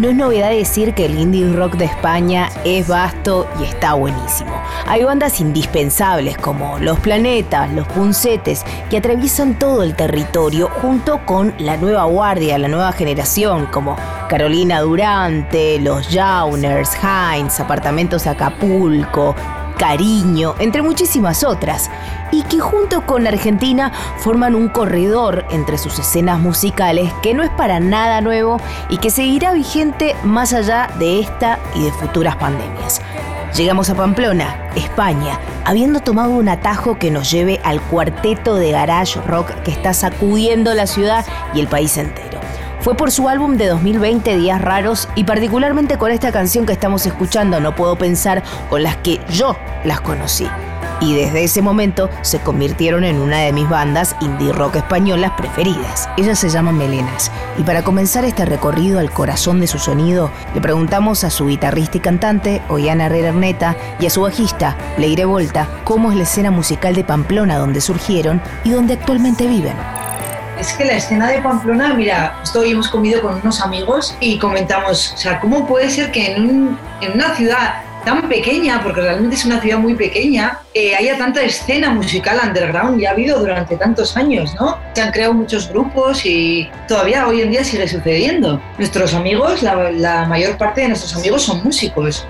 No es novedad decir que el indie rock de España es vasto y está buenísimo. Hay bandas indispensables como Los Planetas, Los Puncetes, que atraviesan todo el territorio junto con la nueva guardia, la nueva generación, como Carolina Durante, Los Jauners, Heinz, Apartamentos Acapulco, Cariño, entre muchísimas otras, y que junto con Argentina forman un corredor entre sus escenas musicales que no es para nada nuevo y que seguirá vigente más allá de esta y de futuras pandemias. Llegamos a Pamplona, España, habiendo tomado un atajo que nos lleve al cuarteto de garage rock que está sacudiendo la ciudad y el país entero. Fue por su álbum de 2020 Días Raros y particularmente con esta canción que estamos escuchando No Puedo Pensar con las que yo las conocí. Y desde ese momento se convirtieron en una de mis bandas indie rock españolas preferidas. Ellas se llaman Melenas. Y para comenzar este recorrido al corazón de su sonido, le preguntamos a su guitarrista y cantante, Oyana Herrera Erneta, y a su bajista, Leire Volta, cómo es la escena musical de Pamplona donde surgieron y donde actualmente viven es que la escena de Pamplona, mira, estoy hemos comido con unos amigos y comentamos, o sea, ¿cómo puede ser que en, una ciudad tan pequeña, porque realmente es una ciudad muy pequeña, eh, haya tanta escena musical underground y ha habido durante tantos años, ¿no? Se han creado muchos grupos y todavía hoy en día sigue sucediendo. Nuestros amigos, la, mayor parte de nuestros amigos son músicos.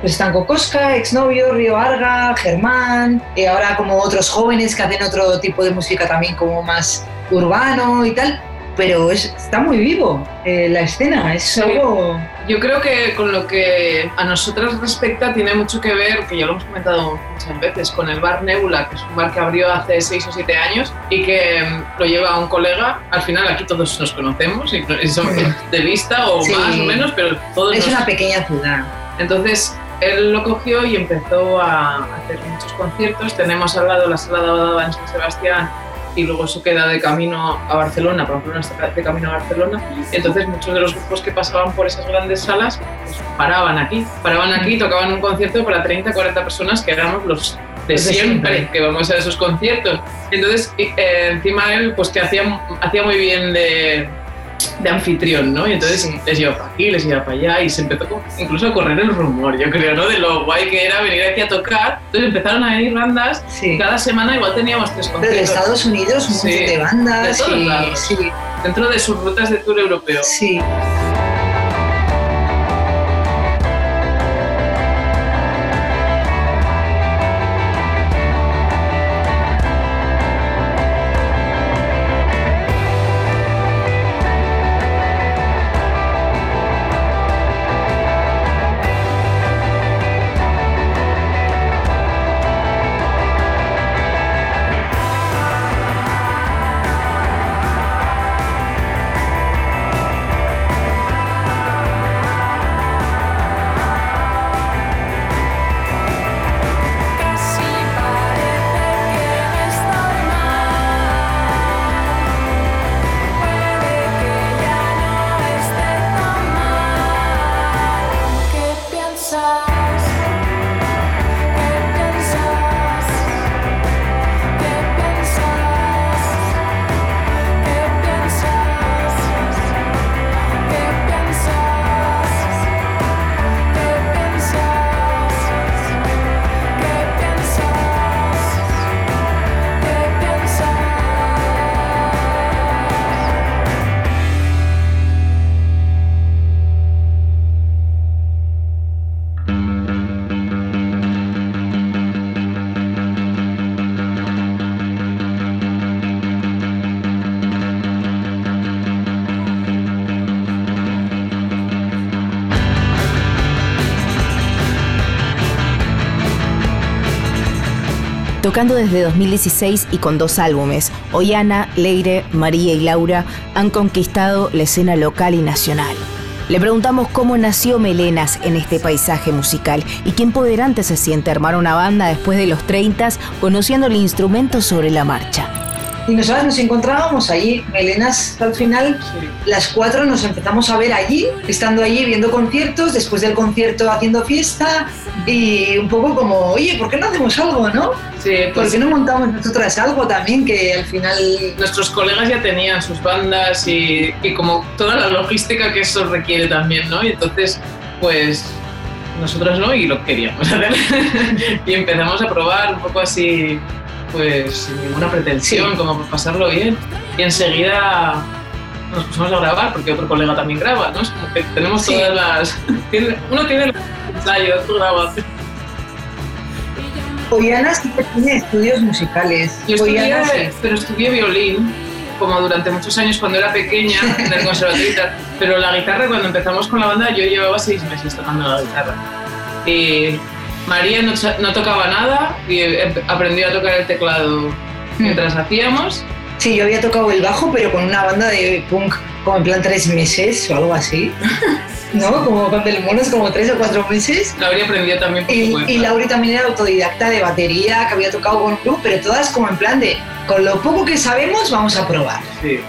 Pues están Cocosca, Exnovio, Río Arga, Germán, y ahora como otros jóvenes que hacen otro tipo de música también como más urbano y tal, pero está muy vivo eh, la escena, es algo... Yo creo que con lo que a nosotras respecta tiene mucho que ver, que ya lo hemos comentado muchas veces, con el bar Nebula, que es un bar que abrió hace 6 o 7 años y que mm, lo lleva un colega. Al final aquí todos nos conocemos, y somos de vista o más o menos, pero todos... Es una pequeña ciudad. Entonces, él lo cogió y empezó a hacer muchos conciertos. Tenemos al lado la sala de Abadaba en San Sebastián, y luego eso queda de camino a Barcelona, Pamplona está de camino a Barcelona. Entonces muchos de los grupos que pasaban por esas grandes salas pues, paraban aquí, paraban aquí, tocaban un concierto para 30, 40 personas que éramos los de siempre, que vamos a esos conciertos. Entonces, eh, encima él, pues que hacía, hacía muy bien de, de anfitrión, ¿no? Y entonces les iba para aquí, les iba para allá y se empezó incluso a correr el rumor, yo creo, ¿no? De lo guay que era venir aquí a tocar. Entonces empezaron a venir bandas, cada semana igual teníamos tres conciertos. de Estados Unidos, un montón de bandas. De Dentro de sus rutas de tour europeo. Sí. Tocando desde 2016 y con dos álbumes, Oyana, Leire, María y Laura han conquistado la escena local y nacional. Le preguntamos cómo nació Melenas en este paisaje musical y qué empoderante se siente armar una banda después de los 30 conociendo el instrumento sobre la marcha. Y nosotras nos encontrábamos allí, Melenas al final, las cuatro nos empezamos a ver allí, estando allí viendo conciertos, después del concierto haciendo fiesta y un poco como, oye, ¿por qué no hacemos algo, no? Sí, ¿Por pues qué no montamos nosotras algo también que al final... nuestros colegas ya tenían sus bandas y, y como toda la logística que eso requiere también, ¿no? Y entonces, pues nosotros no y lo queríamos hacer. y empezamos a probar un poco así, pues sin ninguna pretensión, como por pasarlo bien. Y enseguida nos pusimos a grabar, porque otro colega también graba, ¿no? Es como que tenemos Sí. todas las... uno tiene los ensayos, otro graba. Ollana sí que tiene estudios musicales. Yo estudié, Ollana sí. pero estudié violín, como durante muchos años cuando era pequeña, en el conservatorio. Pero la guitarra, cuando empezamos con la banda, yo llevaba seis meses tocando la guitarra. Y María no, no tocaba nada y em- aprendió a tocar el teclado mientras hacíamos. Sí, yo había tocado el bajo, pero con una banda de punk como en plan tres meses o algo así. ¿No? Como con del monos como tres o cuatro meses. Laura aprendió también por Y, y Lauri también era autodidacta de batería, que había tocado con club, pero todas como en plan de, con lo poco que sabemos, vamos a probar. Sí.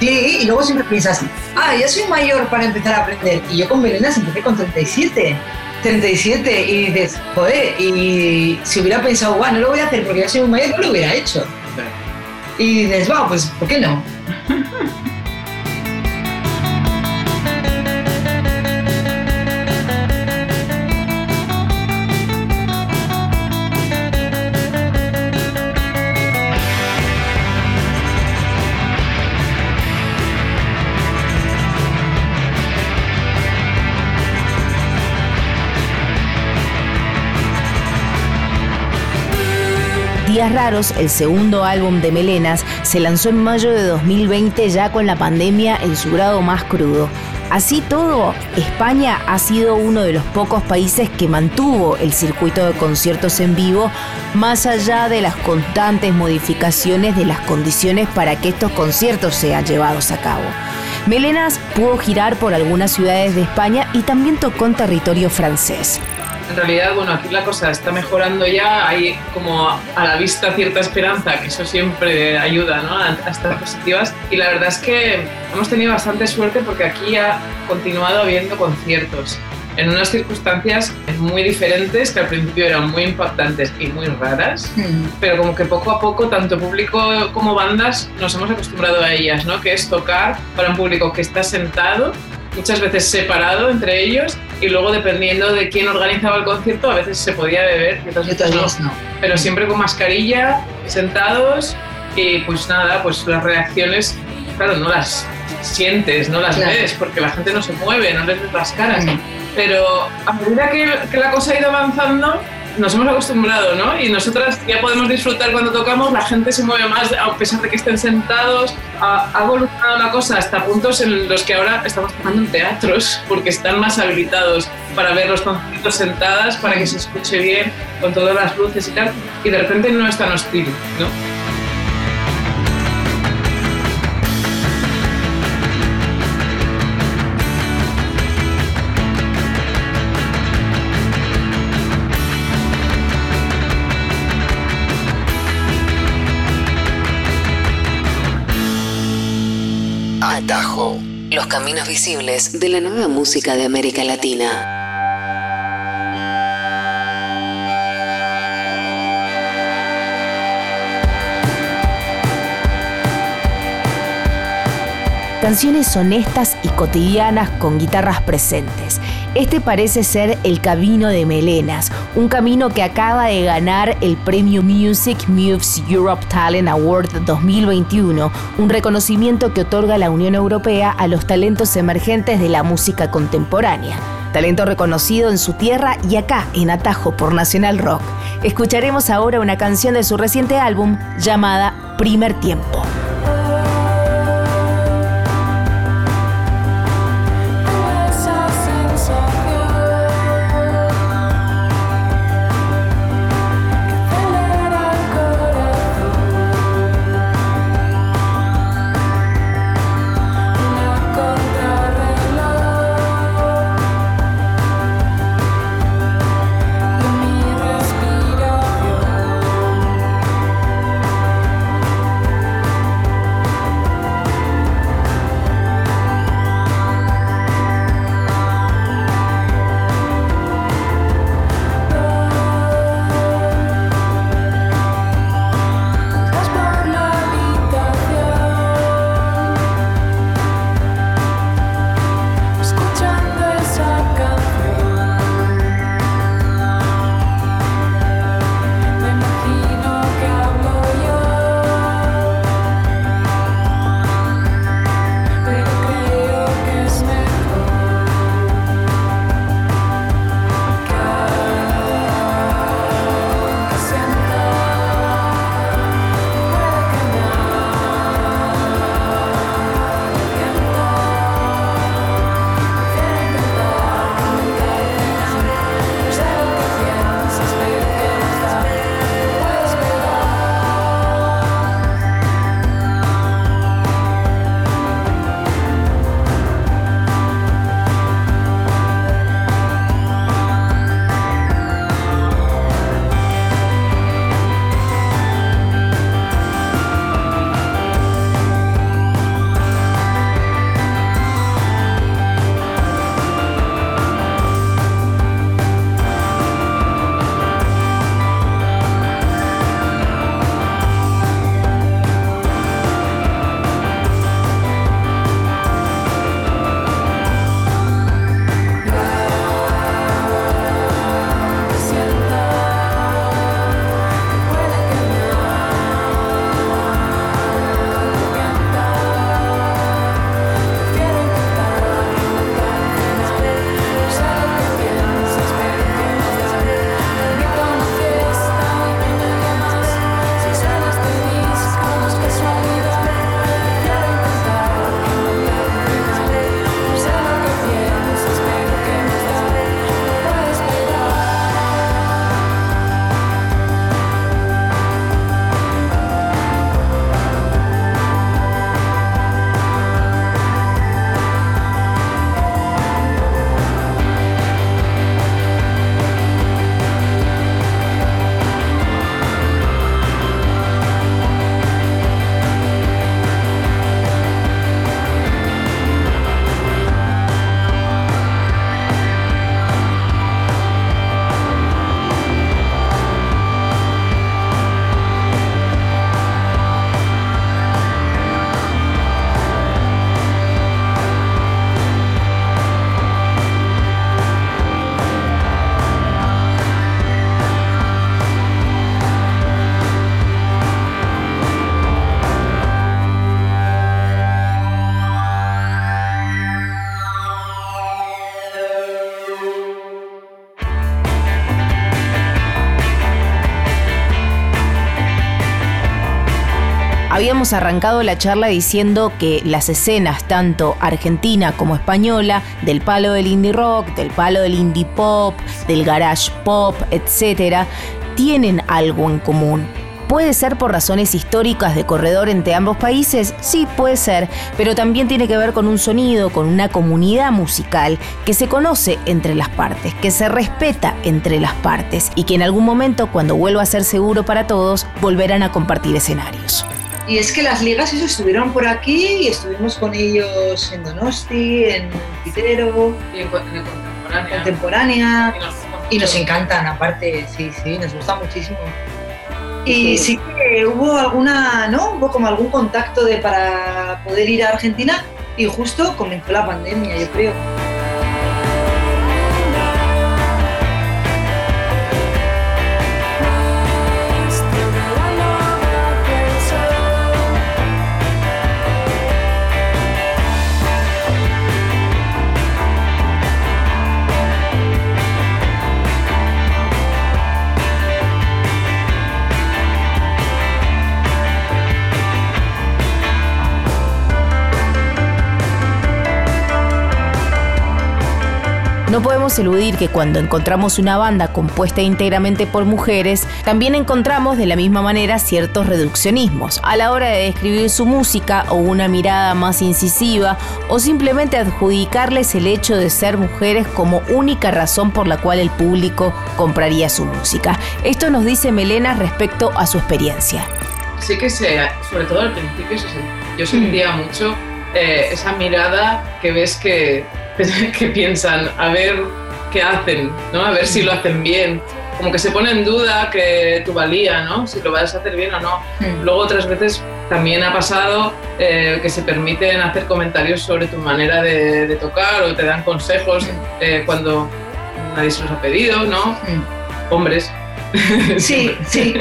Sí, y luego siempre piensas, ah, ya soy mayor para empezar a aprender. Y yo con Melenas empecé con 37. 37 y dices, joder, y si hubiera pensado, bueno, no lo voy a hacer porque ya soy muy mayor, no lo hubiera hecho. Y dices, va, pues, ¿por qué no? Raros, el segundo álbum de Melenas, se lanzó en mayo de 2020 ya con la pandemia en su grado más crudo. Así todo, España ha sido uno de los pocos países que mantuvo el circuito de conciertos en vivo, más allá de las constantes modificaciones de las condiciones para que estos conciertos sean llevados a cabo. Melenas pudo girar por algunas ciudades de España y también tocó en territorio francés. En realidad, bueno, aquí la cosa está mejorando ya, hay como a la vista cierta esperanza, que eso siempre ayuda ¿no? a, a estar positivas. Y la verdad es que hemos tenido bastante suerte porque aquí ha continuado habiendo conciertos en unas circunstancias muy diferentes que al principio eran muy impactantes y muy raras, pero como que poco a poco, tanto público como bandas, nos hemos acostumbrado a ellas, ¿no? Que es tocar para un público que está sentado, muchas veces separado entre ellos, y luego dependiendo de quién organizaba el concierto, a veces se podía beber y otras veces no. Pero siempre con mascarilla, sentados, y pues nada, pues las reacciones, claro, no las sientes, no las Claro. ves, porque la gente no se mueve, no les ves las caras. Mm. Pero a medida que, que la cosa ha ido avanzando, nos hemos acostumbrado, ¿no? Y nosotras ya podemos disfrutar cuando tocamos, la gente se mueve más, a pesar de que estén sentados. Ha, ha evolucionado la cosa hasta puntos en los que ahora estamos tocando en teatros, porque están más habilitados para ver los conciertos sentadas, para que se escuche bien, con todas las luces y tal. Y de repente no es tan hostil, ¿no? Los caminos visibles de la nueva música de América Latina. Canciones honestas y cotidianas con guitarras presentes. Este parece ser el camino de Melenas, un camino que acaba de ganar el premio Music Moves Europe Talent Award 2021, un reconocimiento que otorga la Unión Europea a los talentos emergentes de la música contemporánea. Talento reconocido en su tierra y acá en Atajo por Nacional Rock. Escucharemos ahora una canción de su reciente álbum llamada Primer Tiempo. Habíamos arrancado la charla diciendo que las escenas, tanto argentina como española, del palo del indie rock, del palo del indie pop, del garage pop, etc., tienen algo en común. ¿Puede ser por razones históricas de corredor entre ambos países? Sí, puede ser, pero también tiene que ver con un sonido, con una comunidad musical que se conoce entre las partes, que se respeta entre las partes y que en algún momento, cuando vuelva a ser seguro para todos, volverán a compartir escenarios. Y es que las ligas eso estuvieron por aquí y estuvimos con ellos en Donosti, en Pitero, Y en, co- en el contemporáneo. Contemporánea. Y nos Y nos encantan, aparte, sí, sí, nos gusta muchísimo. Y sí que hubo alguna, ¿no? Hubo como algún contacto de para poder ir a Argentina y justo comenzó la pandemia, yo creo. No podemos eludir que cuando encontramos una banda compuesta íntegramente por mujeres, también encontramos de la misma manera ciertos reduccionismos a la hora de describir su música o una mirada más incisiva o simplemente adjudicarles el hecho de ser mujeres como única razón por la cual el público compraría su música. Esto nos dice Melena respecto a su experiencia. Sí que se, sobre todo al principio, yo sentía mucho eh, esa mirada que ves que, que piensan, a ver qué hacen, ¿no? A ver si lo hacen bien. Como que se pone en duda que tu valía, ¿no? Si lo vas a hacer bien o no. Luego otras veces también ha pasado eh, que se permiten hacer comentarios sobre tu manera de, de tocar o te dan consejos eh, cuando nadie se los ha pedido, ¿no? Hombres. Sí, sí.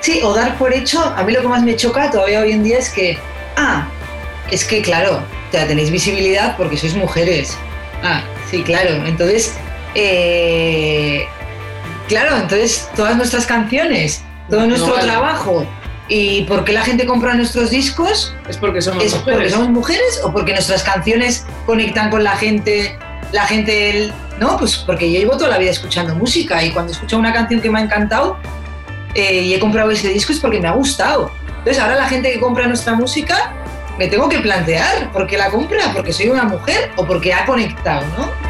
Sí, o dar por hecho, a mí lo que más me choca todavía hoy en día es que, ah, es que claro, sea, tenéis visibilidad porque sois mujeres. Ah, sí, claro. Entonces, eh, claro, entonces todas nuestras canciones, todo No nuestro vale. trabajo y por qué la gente compra nuestros discos, Es porque somos ¿es porque mujeres. somos mujeres o porque nuestras canciones conectan con la gente? La gente, el- no, pues porque yo llevo toda la vida escuchando música y cuando escucho una canción que me ha encantado eh, y he comprado ese disco es porque me ha gustado. Entonces ahora la gente que compra nuestra música me tengo que plantear por qué la compra, porque soy una mujer o porque ha conectado, ¿no?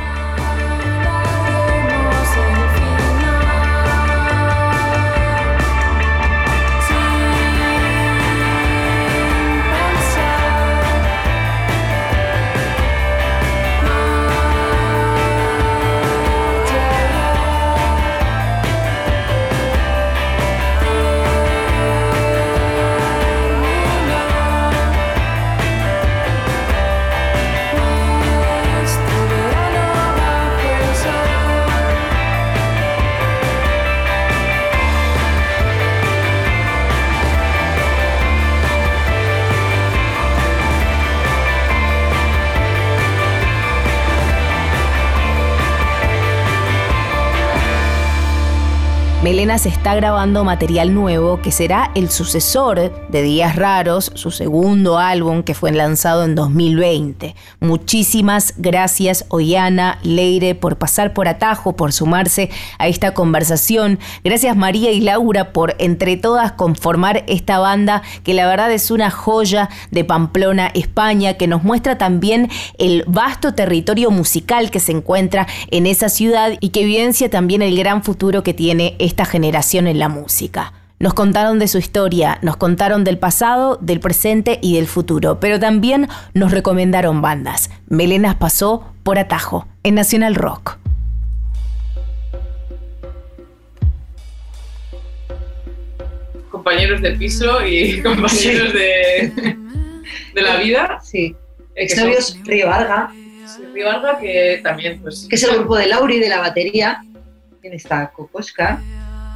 Melena se está grabando material nuevo que será el sucesor de Días Raros, su segundo álbum que fue lanzado en 2020. Muchísimas gracias Oyana, Leire por pasar por atajo, por sumarse a esta conversación. Gracias María y Laura por entre todas conformar esta banda que la verdad es una joya de Pamplona, España, que nos muestra también el vasto territorio musical que se encuentra en esa ciudad y que evidencia también el gran futuro que tiene esta generación en la música. Nos contaron de su historia, nos contaron del pasado, del presente y del futuro, pero también nos recomendaron bandas. Melenas pasó por atajo en Nacional Rock. compañeros de piso y compañeros de, de la vida. Sí. eh, Exnovios Río Varga, Sí, que también, pues. que es el grupo de Lauri de la batería. ¿Quién está? Cocosca.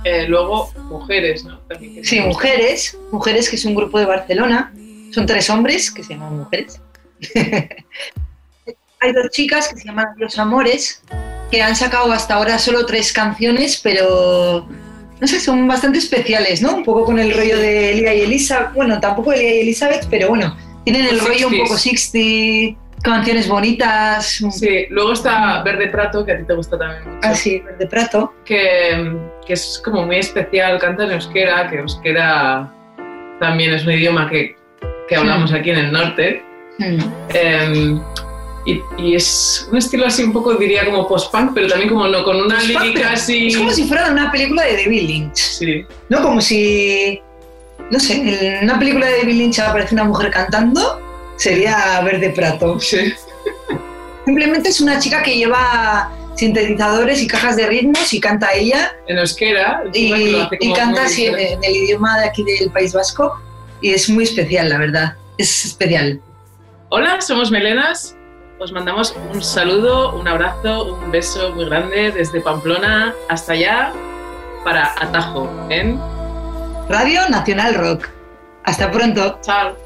Eh, luego, mujeres, ¿no? También Sí, Mujeres. Mujeres, que es un grupo de Barcelona. Son tres hombres que se llaman Mujeres. Hay dos chicas que se llaman Los Amores, que han sacado hasta ahora solo tres canciones, pero no sé, son bastante especiales, ¿no? Un poco con el rollo de Elia y Elizabeth, bueno, tampoco Elia y Elizabeth, pero bueno, tienen el rollo un 60s. poco 60, canciones bonitas, Sí, luego está Verde Prato, que a ti te gusta también mucho. así, de prato. que, que es como muy especial, canta en euskera, que euskera también es un idioma que, que hablamos aquí en el norte. Mm. Eh, y, y es un estilo así un poco, diría, como post-punk, pero también como no, con una lírica así... Es como si fuera una película de David Lynch, Sí, ¿no? Como si, no sé, en una película de David Lynch aparece una mujer cantando, sería Verde Prato. sí. Simplemente es una chica que lleva sintetizadores y cajas de ritmos y canta ella En euskera. y, canta así en el idioma de aquí del País Vasco y es muy especial, la verdad. Es especial. Hola, somos Melenas. Os mandamos un saludo, un abrazo, un beso muy grande desde Pamplona hasta allá para Atajo en Radio Nacional Rock. Hasta pronto. Chao.